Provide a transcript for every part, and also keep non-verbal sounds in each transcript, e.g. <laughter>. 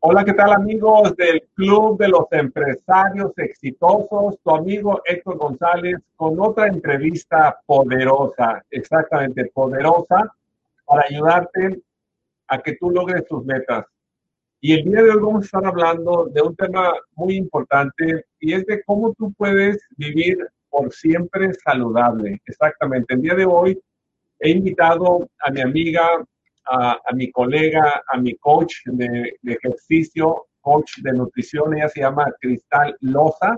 Hola, ¿qué tal amigos del Club de los Empresarios Exitosos? Tu amigo Héctor González con otra entrevista poderosa, exactamente poderosa, para ayudarte a que tú logres tus metas. Y el día de hoy vamos a estar hablando de un tema muy importante y es de cómo tú puedes vivir por siempre saludable. Exactamente. El día de hoy he invitado a mi amiga a, mi colega, a mi coach de, ejercicio, coach de nutrición, ella se llama Cristal Loza.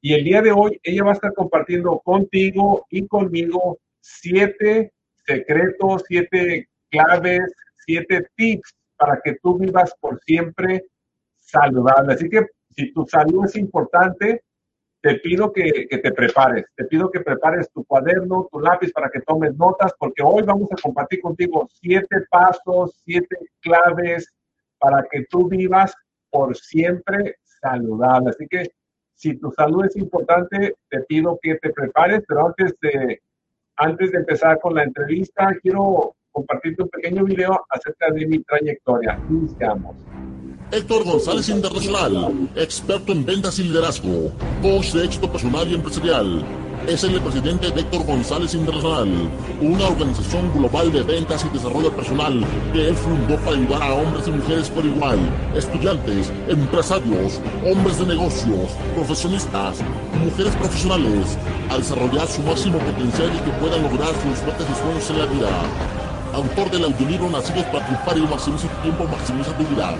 Y el día de hoy ella va a estar compartiendo contigo y conmigo siete secretos, siete claves, siete tips para que tú vivas por siempre saludable. Así que si tu salud es importante, te pido que, te prepares, te pido que prepares tu cuaderno, tu lápiz para que tomes notas, porque hoy vamos a compartir contigo siete pasos, siete claves para que tú vivas por siempre saludable. Así que si tu salud es importante, te pido que te prepares, pero antes de, antes de empezar con la entrevista, quiero compartirte un pequeño video acerca de mi trayectoria. Iniciamos. Héctor González Internacional, experto en ventas y liderazgo, coach de éxito personal y empresarial. Es el presidente de Héctor González Internacional, una organización global de ventas y desarrollo personal que él fundó para ayudar a hombres y mujeres por igual, estudiantes, empresarios, hombres de negocios, profesionistas, mujeres profesionales, a desarrollar su máximo potencial y que puedan lograr sus metas y sueños en la vida autor del audiolibro Nacidos para triunfar y maximiza tu tiempo, maximiza tu vida.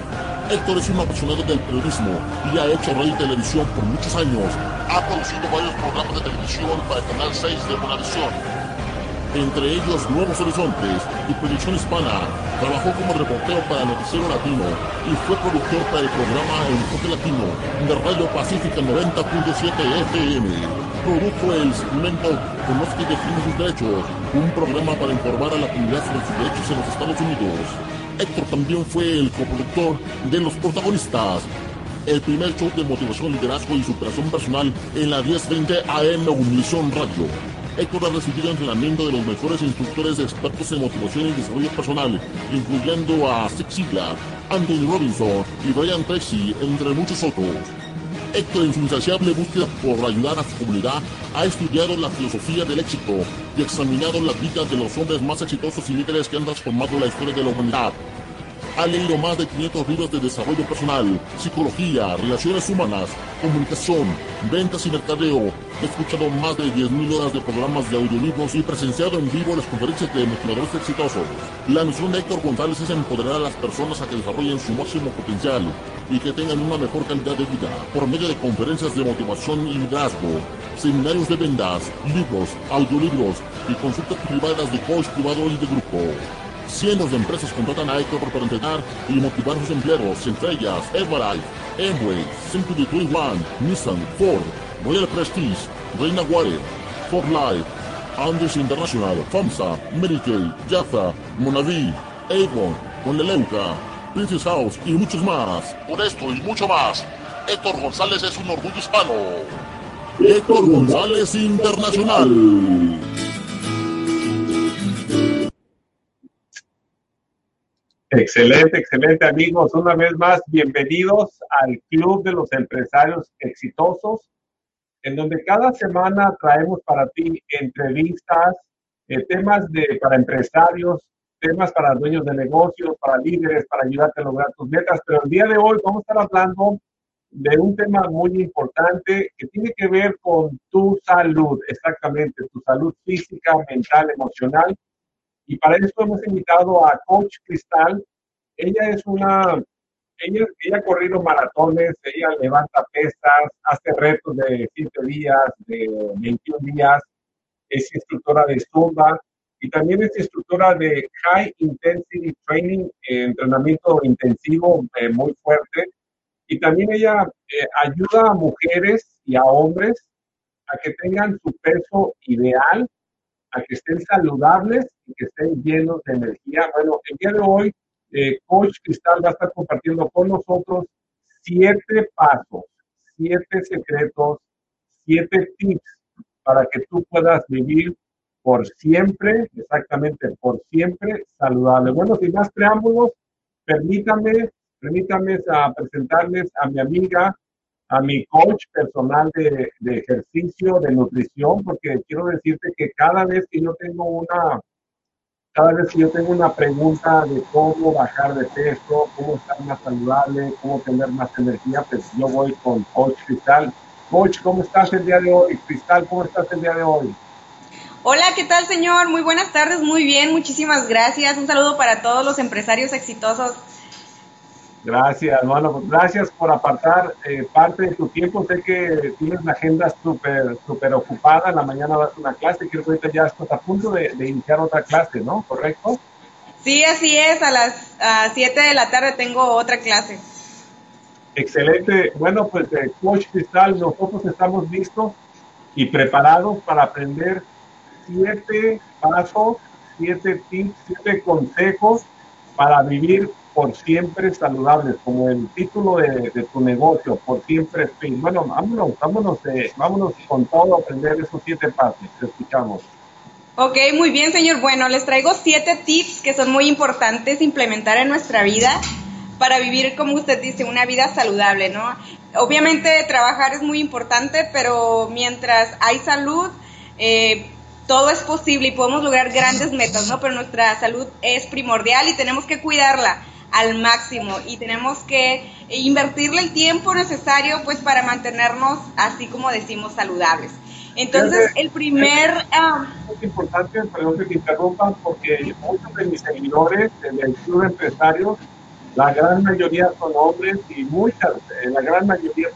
Héctor es un apasionado del periodismo y ha hecho radio y televisión por muchos años. Ha producido varios programas de televisión para el Canal 6 de Bonavisión. Entre ellos Nuevos Horizontes y Proyección Hispana. Trabajó como reportero para Noticiero Latino y fue productor para el programa Enfoque Latino de Radio Pacífica 90.7 FM. Produjo el segmento Conozca y define sus derechos, un programa para informar a la comunidad sobre sus derechos en los Estados Unidos. Héctor también fue el coproductor de Los Protagonistas, el primer show de motivación, liderazgo y superación personal en la 1020 AM Univisión Radio. Héctor ha recibido entrenamiento de los mejores instructores expertos en motivación y desarrollo personal, incluyendo a Zig Ziglar, Anthony Robinson y Brian Tracy, entre muchos otros. Héctor, en su insaciable búsqueda por ayudar a su comunidad, ha estudiado la filosofía del éxito y examinado las vidas de los hombres más exitosos y líderes que han transformado la historia de la humanidad. Ha leído más de 500 libros de desarrollo personal, psicología, relaciones humanas, comunicación, ventas y mercadeo. Ha escuchado más de 10.000 horas de programas de audiolibros y presenciado en vivo las conferencias de motivadores exitosos. La misión de Héctor González es empoderar a las personas a que desarrollen su máximo potencial y que tengan una mejor calidad de vida por medio de conferencias de motivación y liderazgo, seminarios de ventas, libros, audiolibros y consultas privadas de coach privado y de grupo. Cientos de empresas contratan a Héctor para entrenar y motivar a sus empleados, entre ellas Herbalife, Amway, Simply 21, Nissan, Ford, Royal Prestige, Reina Water, Ford Life, Andes International, FAMSA, Medicaid, Jaffa, Monavi, Avon, Conleleuca, Princess House y muchos más. Por esto y mucho más, Héctor González es un orgullo hispano. Héctor González Internacional. Excelente, excelente amigos. Una vez más, bienvenidos al Club de los Empresarios Exitosos, en donde cada semana traemos para ti entrevistas, eh, temas de, para empresarios, temas para dueños de negocios, para líderes, para ayudarte a lograr tus metas. Pero el día de hoy vamos a estar hablando de un tema muy importante que tiene que ver con tu salud, exactamente, tu salud física, mental, emocional. Y para eso hemos invitado a Coach Cristal. Ella es una, ella, ella ha corrido maratones, ella levanta pesas, hace retos de 7 días, de 21 días, es instructora de Zumba, y también es instructora de High Intensity Training, eh, entrenamiento intensivo eh, muy fuerte. Y también ella eh, ayuda a mujeres y a hombres a que tengan su peso ideal, a que estén saludables y que estén llenos de energía. Bueno, el día de hoy, Coach Cristal va a estar compartiendo con nosotros siete pasos, siete secretos, siete tips para que tú puedas vivir por siempre, exactamente por siempre saludable. Bueno, sin más preámbulos, permítame permítanme a presentarles a mi amiga, a mi coach personal de, de, ejercicio, de nutrición, porque quiero decirte que cada vez que yo tengo una, cada vez que yo tengo una pregunta de cómo bajar de peso, cómo estar más saludable, cómo tener más energía, pues yo voy con Coach Cristal. Coach, ¿cómo estás el día de hoy? Cristal, ¿cómo estás el día de hoy? Hola, ¿qué tal señor? Muy buenas tardes, muy bien, muchísimas gracias. Un saludo para todos los empresarios exitosos Gracias, bueno, pues gracias por apartar eh, parte de tu tiempo. Sé que tienes la agenda súper súper ocupada. En la mañana vas a una clase. Creo que ahorita ya estás a punto de, iniciar otra clase, ¿no? ¿Correcto? Sí, así es. A las 7 de la tarde tengo otra clase. Excelente. Bueno, pues eh, Coach Cristal, nosotros estamos listos y preparados para aprender siete pasos, siete tips, siete consejos para vivir por siempre saludables, como el título de, tu negocio, por siempre fin. Bueno, vámonos, vámonos, eh, vámonos con todo a aprender esos siete pasos. Te escuchamos. Ok, muy bien, señor. Bueno, les traigo siete tips que son muy importantes implementar en nuestra vida para vivir, como usted dice, una vida saludable, ¿no? Obviamente trabajar es muy importante, pero mientras hay salud, eh, todo es posible y podemos lograr grandes metas, ¿no? Pero nuestra salud es primordial y tenemos que cuidarla al máximo y tenemos que invertirle el tiempo necesario pues para mantenernos así como decimos saludables. Entonces, el primer... Es importante, perdón que te interrumpan, porque muchos de mis seguidores del Club de Empresarios, la gran mayoría son hombres y muchas, eh, la gran mayoría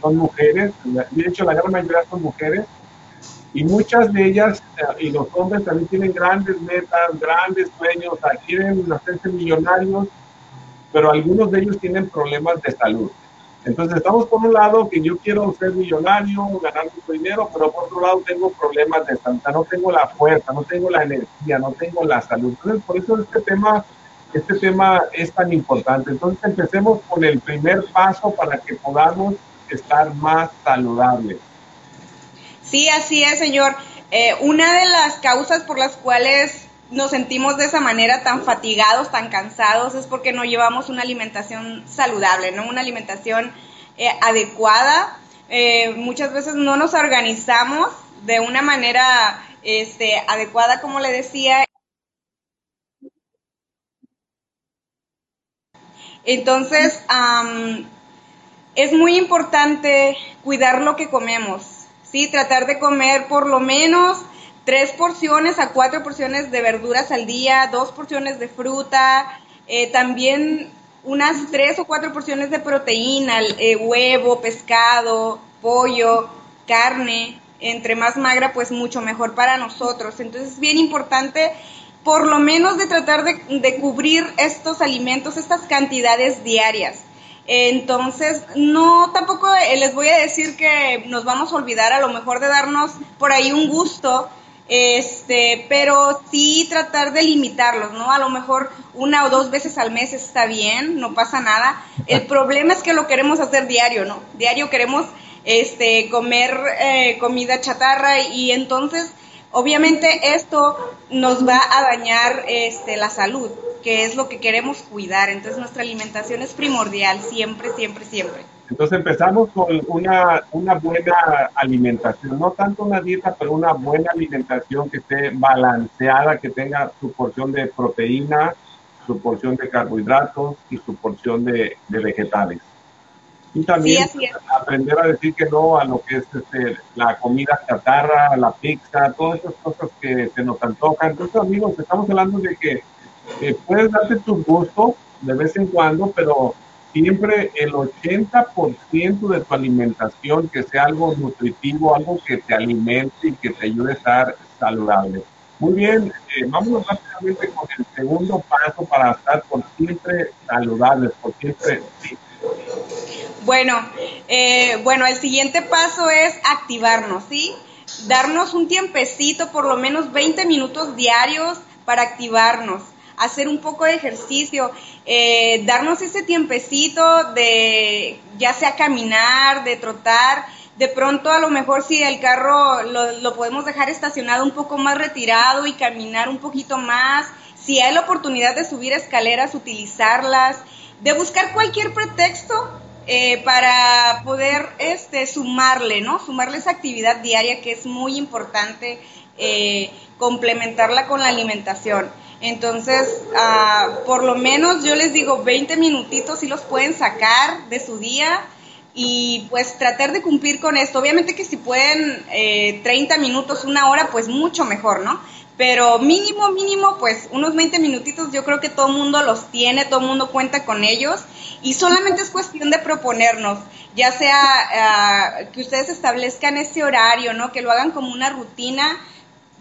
son mujeres, de hecho la gran mayoría son mujeres, y muchas de ellas eh, y los hombres también tienen grandes metas, grandes sueños, quieren hacerse millonarios pero algunos de ellos tienen problemas de salud. Entonces estamos por un lado que yo quiero ser millonario, ganar mucho dinero, pero por otro lado tengo problemas de salud, no tengo la fuerza, no tengo la energía, no tengo la salud. Entonces por eso este tema, este tema es tan importante. Entonces empecemos con el primer paso para que podamos estar más saludables. Sí, así es, señor. Eh, una de las causas por las cuales nos sentimos de esa manera tan fatigados, tan cansados, es porque no llevamos una alimentación saludable, ¿no? Una alimentación eh, adecuada. Eh, muchas veces no nos organizamos de una manera este, adecuada, como le decía. Entonces, es muy importante cuidar lo que comemos, ¿sí? Tratar de comer por lo menos tres porciones a cuatro porciones de verduras al día, dos porciones de fruta, eh, también unas tres o cuatro porciones de proteína, eh, huevo, pescado, pollo, carne, entre más magra pues mucho mejor para nosotros. Entonces es bien importante por lo menos de tratar de, de cubrir estos alimentos, estas cantidades diarias. Entonces, no, tampoco eh, les voy a decir que nos vamos a olvidar a lo mejor de darnos por ahí un gusto este, pero sí tratar de limitarlos, ¿no? A lo mejor una o dos veces al mes está bien, no pasa nada. El problema es que lo queremos hacer diario, ¿no? Diario queremos este, comer eh, comida chatarra y entonces, obviamente, esto nos va a dañar este, la salud, que es lo que queremos cuidar. Entonces, nuestra alimentación es primordial, siempre, siempre, siempre. Entonces empezamos con una, una buena alimentación, no tanto una dieta, pero una buena alimentación que esté balanceada, que tenga su porción de proteína, su porción de carbohidratos y su porción de, vegetales. Y también aprender a decir que no a lo que es este, la comida chatarra, la pizza, todas esas cosas que se nos antojan. Entonces, amigos, estamos hablando de que eh, puedes darte tu gusto de vez en cuando, pero siempre el 80% de tu alimentación que sea algo nutritivo, algo que te alimente y que te ayude a estar saludable. Muy bien, eh, vámonos rápidamente con el segundo paso para estar por siempre saludables, por siempre Bueno, eh, bueno, el siguiente paso es activarnos, ¿sí? Darnos un tiempecito, por lo menos 20 minutos diarios para activarnos hacer un poco de ejercicio, eh, darnos ese tiempecito de ya sea caminar, de trotar, de pronto a lo mejor si el carro lo, lo podemos dejar estacionado un poco más retirado y caminar un poquito más, si hay la oportunidad de subir escaleras, utilizarlas, de buscar cualquier pretexto eh, para poder este, sumarle, ¿no? Sumarle esa actividad diaria que es muy importante, eh, complementarla con la alimentación. Entonces, ah, por lo menos yo les digo 20 minutitos si los pueden sacar de su día y pues tratar de cumplir con esto. Obviamente que si pueden eh, 30 minutos, una hora, pues mucho mejor, ¿no? Pero mínimo, mínimo, pues unos 20 minutitos yo creo que todo el mundo los tiene, todo el mundo cuenta con ellos y solamente es cuestión de proponernos, ya sea ah, que ustedes establezcan ese horario, ¿no? Que lo hagan como una rutina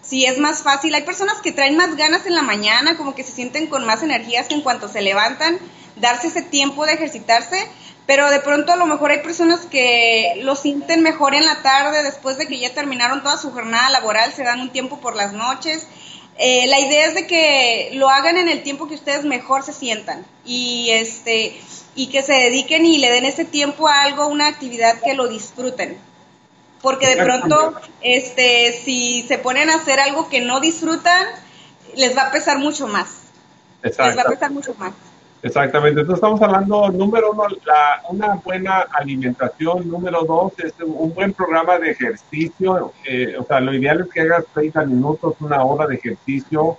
sí es más fácil. Hay personas que traen más ganas en la mañana, como que se sienten con más energías en cuanto se levantan, darse ese tiempo de ejercitarse, pero de pronto a lo mejor hay personas que lo sienten mejor en la tarde, después de que ya terminaron toda su jornada laboral, se dan un tiempo por las noches. Eh, la idea es de que lo hagan en el tiempo que ustedes mejor se sientan y este y que se dediquen y le den ese tiempo a algo, una actividad que lo disfruten porque de pronto, este, si se ponen a hacer algo que no disfrutan, les va a pesar mucho más. Les va a pesar mucho más. Exactamente. Entonces estamos hablando, número uno, la, una buena alimentación. Número dos, es un buen programa de ejercicio. Eh, o sea, lo ideal es que hagas 30 minutos, una hora de ejercicio.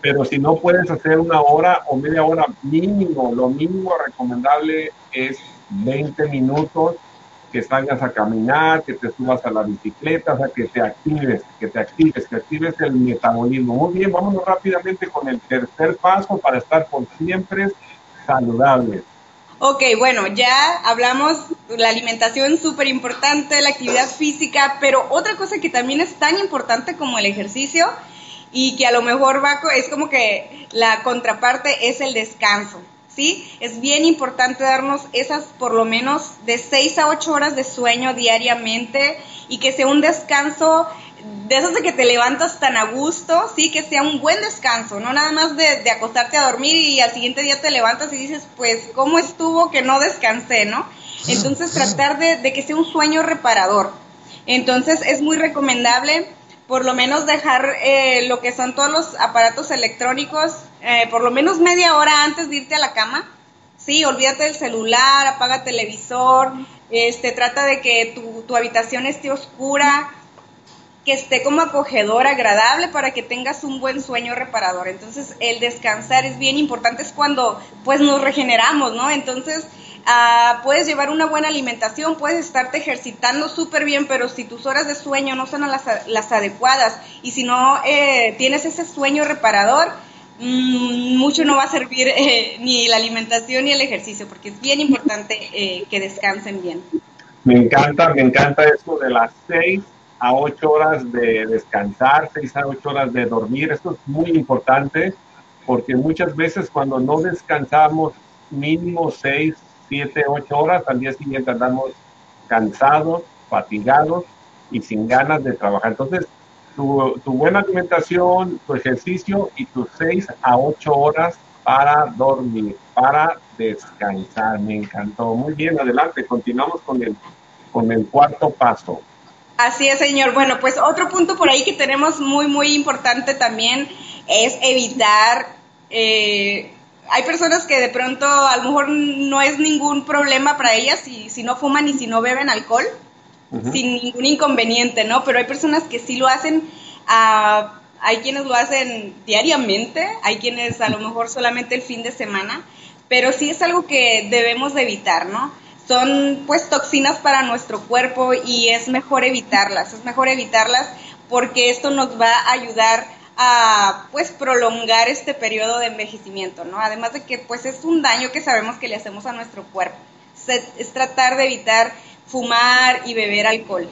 Pero si no puedes hacer una hora o media hora mínimo, lo mínimo recomendable es 20 minutos que salgas a caminar, que te subas a la bicicleta, o sea, que te actives, que te actives, que actives el metabolismo. Muy bien, vámonos rápidamente con el tercer paso para estar por siempre saludables. Ok, bueno, ya hablamos la alimentación súper importante, la actividad física, pero otra cosa que también es tan importante como el ejercicio y que a lo mejor va, es como que la contraparte es el descanso. ¿Sí? Es bien importante darnos esas por lo menos de 6 a 8 horas de sueño diariamente y que sea un descanso de esos de que te levantas tan a gusto, sí, que sea un buen descanso, no nada más de, acostarte a dormir y al siguiente día te levantas y dices, pues, ¿cómo estuvo que no descansé, no? Entonces tratar de, de que sea un sueño reparador. Entonces es muy recomendable por lo menos dejar eh, lo que son todos los aparatos electrónicos, eh, por lo menos media hora antes de irte a la cama. Sí, olvídate del celular, apaga televisor, este, trata de que tu, tu habitación esté oscura, que esté como acogedor, agradable para que tengas un buen sueño reparador. Entonces, el descansar es bien importante, es cuando pues nos regeneramos, ¿no? Entonces, Ah, puedes llevar una buena alimentación, puedes estarte ejercitando súper bien, pero si tus horas de sueño no son las, adecuadas y si no eh, tienes ese sueño reparador, mm, mucho no va a servir eh, ni la alimentación ni el ejercicio, porque es bien importante eh, que descansen bien. Me encanta, me encanta eso de las seis a ocho horas de descansar, seis a ocho horas de dormir. Esto es muy importante porque muchas veces cuando no descansamos mínimo seis 7, 8 horas, al día siguiente andamos cansados, fatigados y sin ganas de trabajar. Entonces, tu, buena alimentación, tu ejercicio y tus 6 a 8 horas para dormir, para descansar. Me encantó. Muy bien, adelante. Continuamos con el, con el cuarto paso. Así es, señor. Bueno, pues otro punto por ahí que tenemos muy, muy importante también es evitar eh, hay personas que de pronto a lo mejor no es ningún problema para ellas si, si no fuman y si no beben alcohol, sin ningún inconveniente, ¿no? Pero hay personas que sí lo hacen, ah, hay quienes lo hacen diariamente, hay quienes a lo mejor solamente el fin de semana, pero sí es algo que debemos de evitar, ¿no? Son pues toxinas para nuestro cuerpo y es mejor evitarlas, es mejor evitarlas porque esto nos va a ayudar a pues prolongar este periodo de envejecimiento, ¿no? Además de que pues es un daño que sabemos que le hacemos a nuestro cuerpo. Es, tratar de evitar fumar y beber alcohol.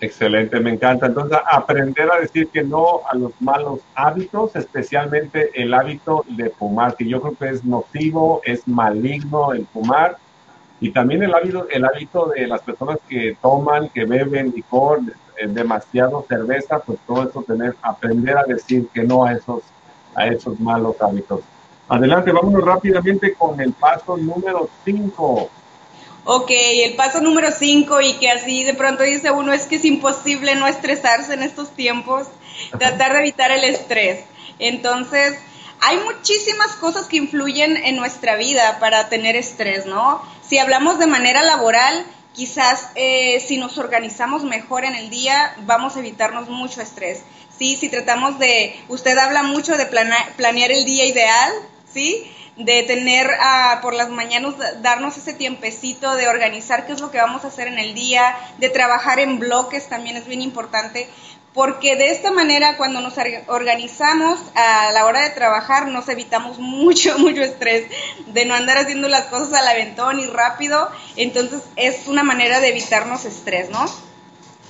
Excelente, me encanta. Entonces, aprender a decir que no a los malos hábitos, especialmente el hábito de fumar, que yo creo que es nocivo, es maligno el fumar. Y también el hábito, el hábito de las personas que toman, que beben licor, demasiado cerveza, pues todo eso tener, aprender a decir que no a esos, a esos malos hábitos. Adelante, vámonos rápidamente con el paso número 5. Ok, el paso número 5 y que así de pronto dice uno es que es imposible no estresarse en estos tiempos, tratar de evitar el estrés. Entonces, hay muchísimas cosas que influyen en nuestra vida para tener estrés, ¿no? Si hablamos de manera laboral, quizás eh, si nos organizamos mejor en el día, vamos a evitarnos mucho estrés. Sí, si tratamos de, usted habla mucho de planear el día ideal, ¿sí? De tener uh, por las mañanas, darnos ese tiempecito de organizar qué es lo que vamos a hacer en el día, de trabajar en bloques también es bien importante, porque de esta manera cuando nos organizamos a la hora de trabajar nos evitamos mucho, <laughs> mucho estrés, de no andar haciendo las cosas al aventón y rápido, entonces es una manera de evitarnos estrés, ¿no?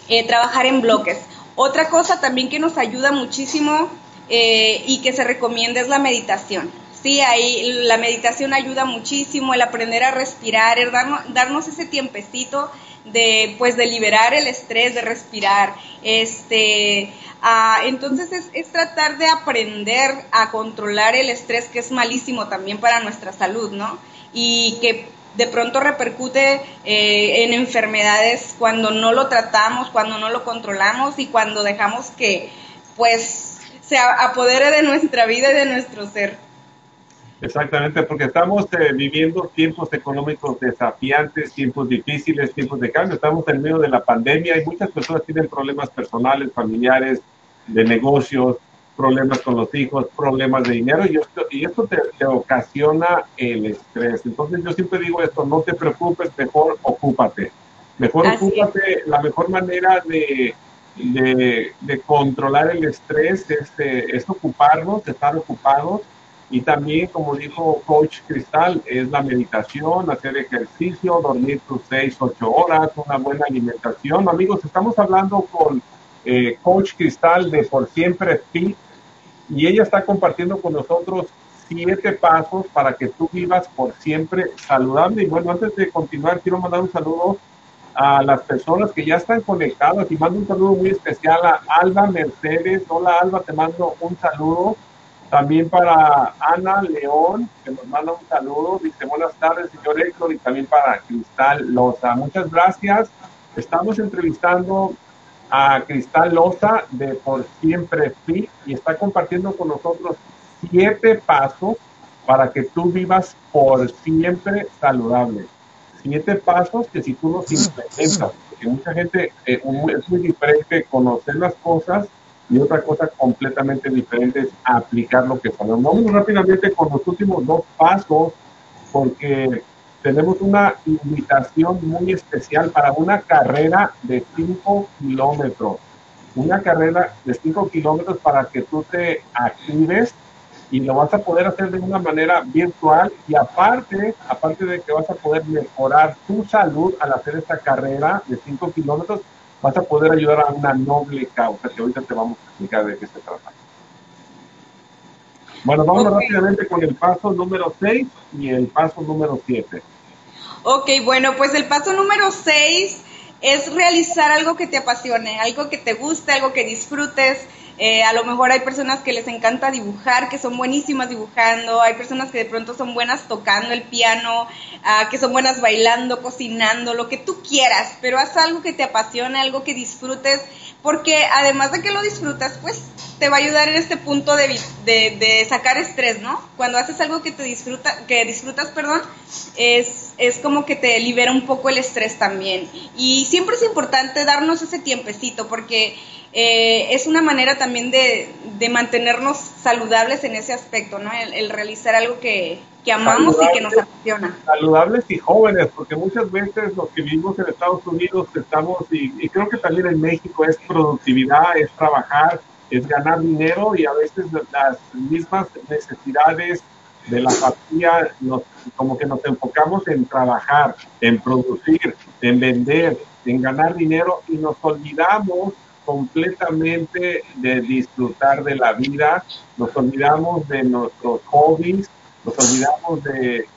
Eh, trabajar en bloques. Otra cosa también que nos ayuda muchísimo eh, y que se recomienda es la meditación. Sí, ahí la meditación ayuda muchísimo, el aprender a respirar, el darnos, ese tiempecito de pues de liberar el estrés, de respirar. Este, ah, entonces es, es, tratar de aprender a controlar el estrés, que es malísimo también para nuestra salud, ¿no? Y que de pronto repercute eh, en enfermedades cuando no lo tratamos, cuando no lo controlamos y cuando dejamos que pues se apodere de nuestra vida y de nuestro ser. Exactamente, porque estamos eh, viviendo tiempos económicos desafiantes, tiempos difíciles, tiempos de cambio. Estamos en medio de la pandemia y muchas personas tienen problemas personales, familiares, de negocios, problemas con los hijos, problemas de dinero y esto, y esto te, ocasiona el estrés. Entonces yo siempre digo esto, no te preocupes, mejor ocúpate. Mejor ocúpate, la mejor manera de, de, de controlar el estrés es, eh, es ocuparnos, estar ocupados y también, como dijo Coach Cristal, es la meditación, hacer ejercicio, dormir tus 6, 8 horas, una buena alimentación. Amigos, estamos hablando con eh, Coach Cristal de Por Siempre Fit y ella está compartiendo con nosotros siete pasos para que tú vivas por siempre saludable. Y bueno, antes de continuar, quiero mandar un saludo a las personas que ya están conectadas y mando un saludo muy especial a Alba Mercedes. Hola Alba, te mando un saludo. También para Ana León, que nos manda un saludo. Dice, buenas tardes, señor Héctor, y también para Cristal Loza. Muchas gracias. Estamos entrevistando a Cristal Loza de Por Siempre Fit y está compartiendo con nosotros siete pasos para que tú vivas por siempre saludable. Siete pasos que si tú los implementas, porque mucha gente eh, es muy diferente conocer las cosas y otra cosa completamente diferente es aplicar lo que sabemos. Vamos rápidamente con los últimos dos pasos, porque tenemos una invitación muy especial para una carrera de 5 kilómetros. Una carrera de 5 kilómetros para que tú te actives y lo vas a poder hacer de una manera virtual y aparte, aparte de que vas a poder mejorar tu salud al hacer esta carrera de 5 kilómetros, vas a poder ayudar a una noble causa, que ahorita te vamos a explicar de qué se trata. Bueno, vamos rápidamente con el paso número 6 y el paso número 7. Ok, bueno, pues el paso número 6 es realizar algo que te apasione, algo que te guste, algo que disfrutes. Eh, a lo mejor hay personas que les encanta dibujar, que son buenísimas dibujando, hay personas que de pronto son buenas tocando el piano, uh, que son buenas bailando, cocinando, lo que tú quieras, pero haz algo que te apasione, algo que disfrutes, porque además de que lo disfrutas, pues te va a ayudar en este punto de, de, de sacar estrés, ¿no? Cuando haces algo que te disfruta, que disfrutas, perdón, es, es como que te libera un poco el estrés también. Y siempre es importante darnos ese tiempecito, porque eh, es una manera también de, de, mantenernos saludables en ese aspecto, ¿no? El, realizar algo que, que amamos y que nos apasiona. Saludables y jóvenes, porque muchas veces los que vivimos en Estados Unidos estamos, y, creo que también en México, es productividad, es trabajar, es ganar dinero y a veces las mismas necesidades de la familia nos, como que nos enfocamos en trabajar, en producir, en vender, en ganar dinero y nos olvidamos completamente de disfrutar de la vida, nos olvidamos de nuestros hobbies, nos olvidamos de,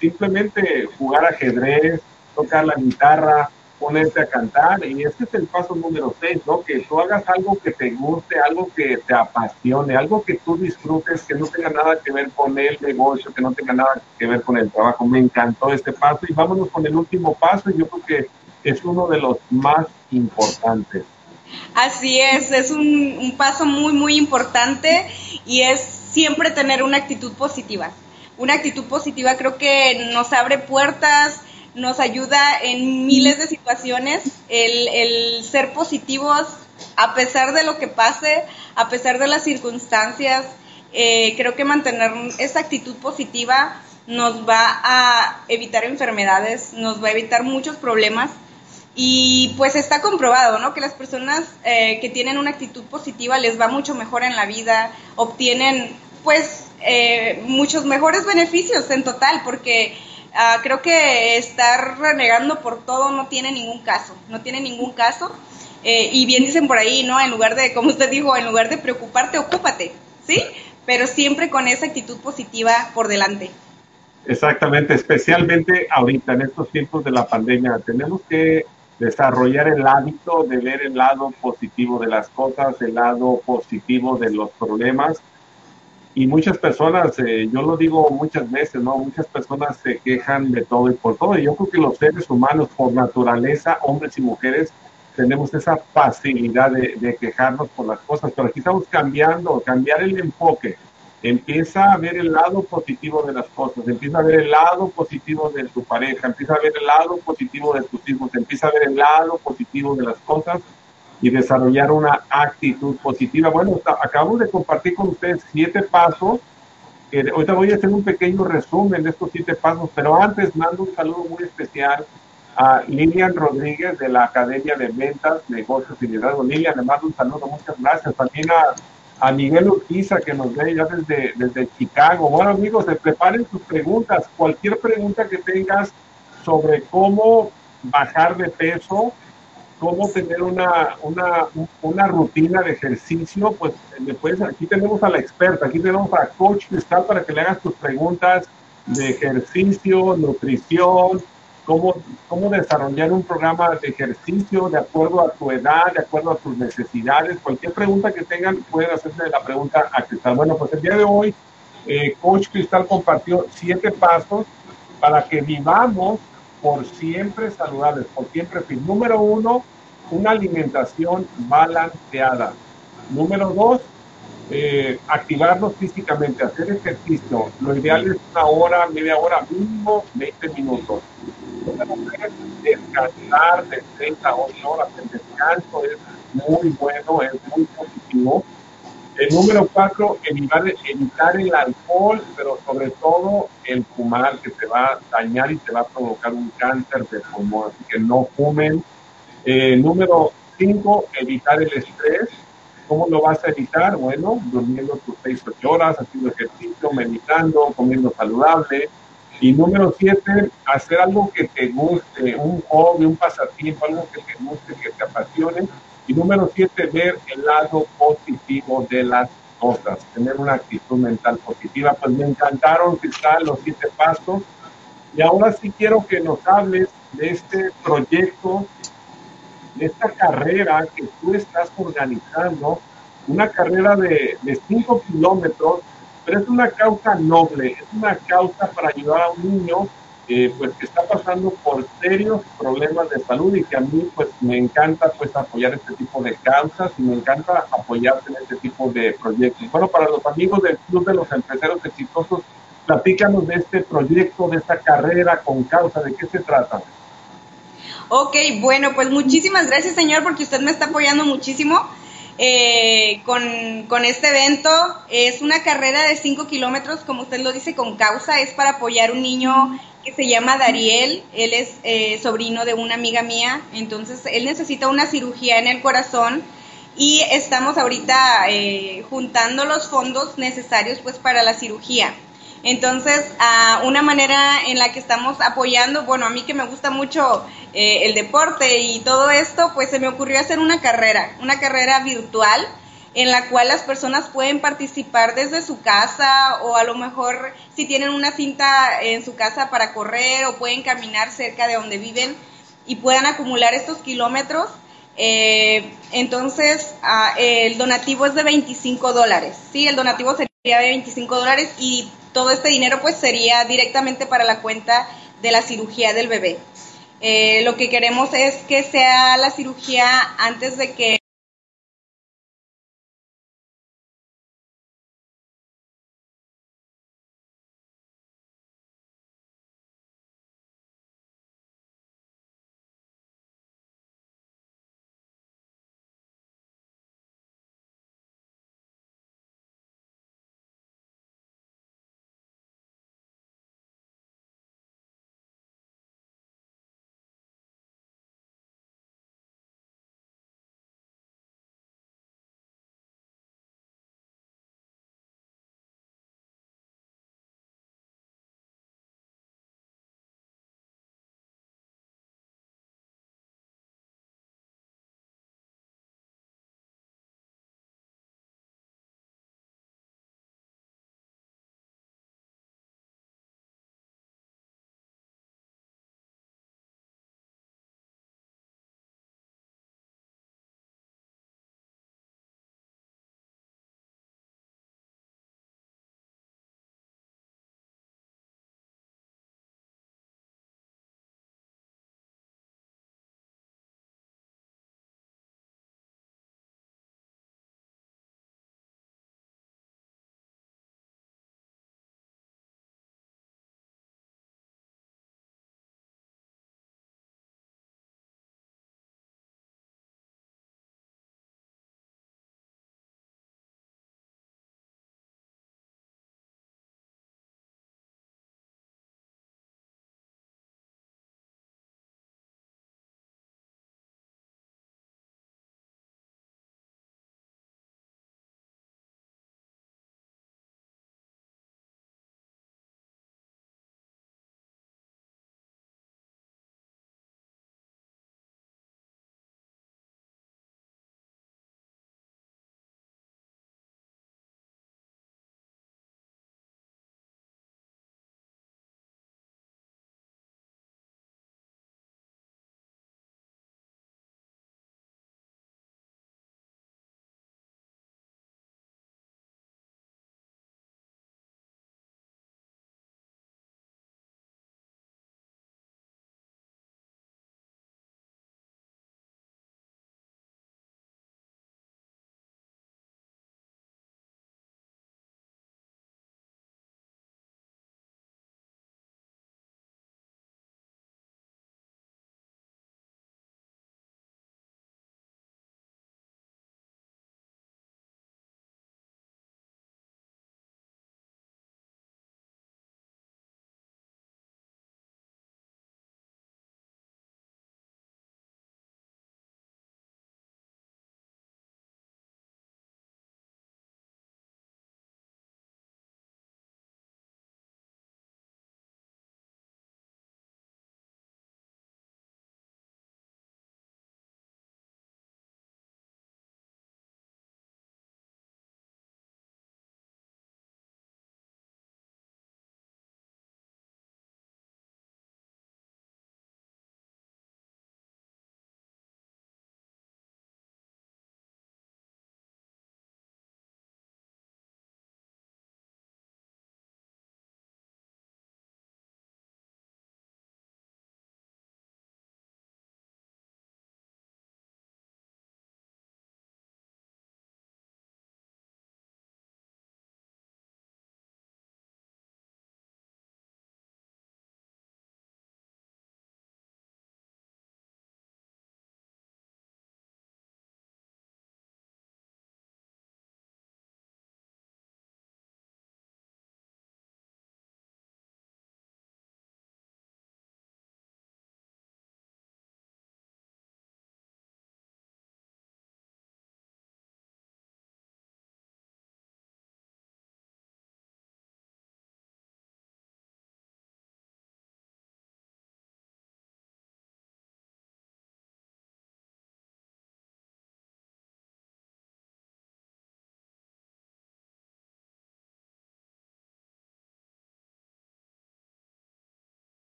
simplemente jugar ajedrez, tocar la guitarra, ponerte a cantar. Y este es el paso número 6, ¿no? Que tú hagas algo que te guste, algo que te apasione, algo que tú disfrutes, que no tenga nada que ver con el negocio, que no tenga nada que ver con el trabajo. Me encantó este paso y vámonos con el último paso. Yo creo que es uno de los más importantes. Así es, es un, paso muy, muy importante y es siempre tener una actitud positiva. Una actitud positiva creo que nos abre puertas, nos ayuda en miles de situaciones. El, ser positivos a pesar de lo que pase, a pesar de las circunstancias, eh, creo que mantener esa actitud positiva nos va a evitar enfermedades, nos va a evitar muchos problemas y pues está comprobado, ¿no? Que las personas eh, que tienen una actitud positiva les va mucho mejor en la vida, obtienen pues eh, muchos mejores beneficios en total, porque uh, creo que estar renegando por todo no tiene ningún caso, no tiene ningún caso. Eh, y bien dicen por ahí, ¿no? En lugar de, como usted dijo, en lugar de preocuparte, ocúpate, ¿sí? Pero siempre con esa actitud positiva por delante. Exactamente, especialmente ahorita en estos tiempos de la pandemia, tenemos que desarrollar el hábito de ver el lado positivo de las cosas, el lado positivo de los problemas. Y muchas personas, eh, yo lo digo muchas veces, ¿no? Muchas personas se quejan de todo y por todo. Y yo creo que los seres humanos, por naturaleza, hombres y mujeres, tenemos esa facilidad de, de quejarnos por las cosas. Pero aquí estamos cambiando, cambiar el enfoque empieza a ver el lado positivo de las cosas, empieza a ver el lado positivo de tu pareja, empieza a ver el lado positivo de tus hijos, empieza a ver el lado positivo de las cosas y desarrollar una actitud positiva. Bueno, acabamos de compartir con ustedes siete pasos. Que ahorita voy a hacer un pequeño resumen de estos siete pasos, pero antes mando un saludo muy especial a Lilian Rodríguez de la Academia de Ventas, Negocios y Liderazgo. Lilian, le mando un saludo, muchas gracias. También a a Miguel Urquiza que nos ve ya desde, desde Chicago. Bueno amigos, se preparen sus preguntas. Cualquier pregunta que tengas sobre cómo bajar de peso, cómo tener una, una, una rutina de ejercicio, pues después aquí tenemos a la experta, aquí tenemos a Coach Cristal para que le hagas tus preguntas de ejercicio, nutrición, cómo, cómo desarrollar un programa de ejercicio de acuerdo a tu edad, de acuerdo a tus necesidades. Cualquier pregunta que tengan, pueden hacerse la pregunta a Cristal. Bueno, pues el día de hoy, eh, Coach Cristal compartió siete pasos para que vivamos por siempre saludables, por siempre fin. Número uno, una alimentación balanceada. Número dos, eh, activarnos físicamente, hacer ejercicio. Lo ideal es una hora, media hora, mínimo 20 minutos descansar de 30 a 8 horas. El descanso es muy bueno, es muy positivo. El número cuatro, evitar, evitar el alcohol, pero sobre todo el fumar, que te va a dañar y te va a provocar un cáncer de pulmón. Así que no fumen. Eh, número cinco, evitar el estrés. ¿Cómo lo vas a evitar? Bueno, durmiendo tus 6 8 horas, haciendo ejercicio, meditando, comiendo saludable, y número siete, hacer algo que te guste, un hobby, un pasatiempo, algo que te guste, que te apasione. Y número siete, ver el lado positivo de las cosas, tener una actitud mental positiva. Pues me encantaron, están los siete pasos. Y ahora sí quiero que nos hables de este proyecto, de esta carrera que tú estás organizando, una carrera de, de cinco kilómetros pero es una causa noble, es una causa para ayudar a un niño eh, pues que está pasando por serios problemas de salud y que a mí pues me encanta pues apoyar este tipo de causas y me encanta apoyarte en este tipo de proyectos. Bueno, para los amigos del Club de los Empresarios Exitosos, platícanos de este proyecto, de esta carrera con causa, ¿de qué se trata? Ok, bueno, pues muchísimas gracias señor porque usted me está apoyando muchísimo eh, con, este evento. Es una carrera de 5 kilómetros, como usted lo dice, con causa. Es para apoyar un niño que se llama Dariel. Él es eh, sobrino de una amiga mía. Entonces, él necesita una cirugía en el corazón. Y estamos ahorita eh, juntando los fondos necesarios pues para la cirugía. Entonces, una manera en la que estamos apoyando, bueno, a mí que me gusta mucho eh, el deporte y todo esto, pues se me ocurrió hacer una carrera, una carrera virtual en la cual las personas pueden participar desde su casa o a lo mejor si tienen una cinta en su casa para correr o pueden caminar cerca de donde viven y puedan acumular estos kilómetros. Eh, entonces, ah, el donativo es de 25 dólares. Sí, el donativo sería de 25 dólares y todo este dinero pues sería directamente para la cuenta de la cirugía del bebé. Eh, lo que queremos es que sea la cirugía antes de que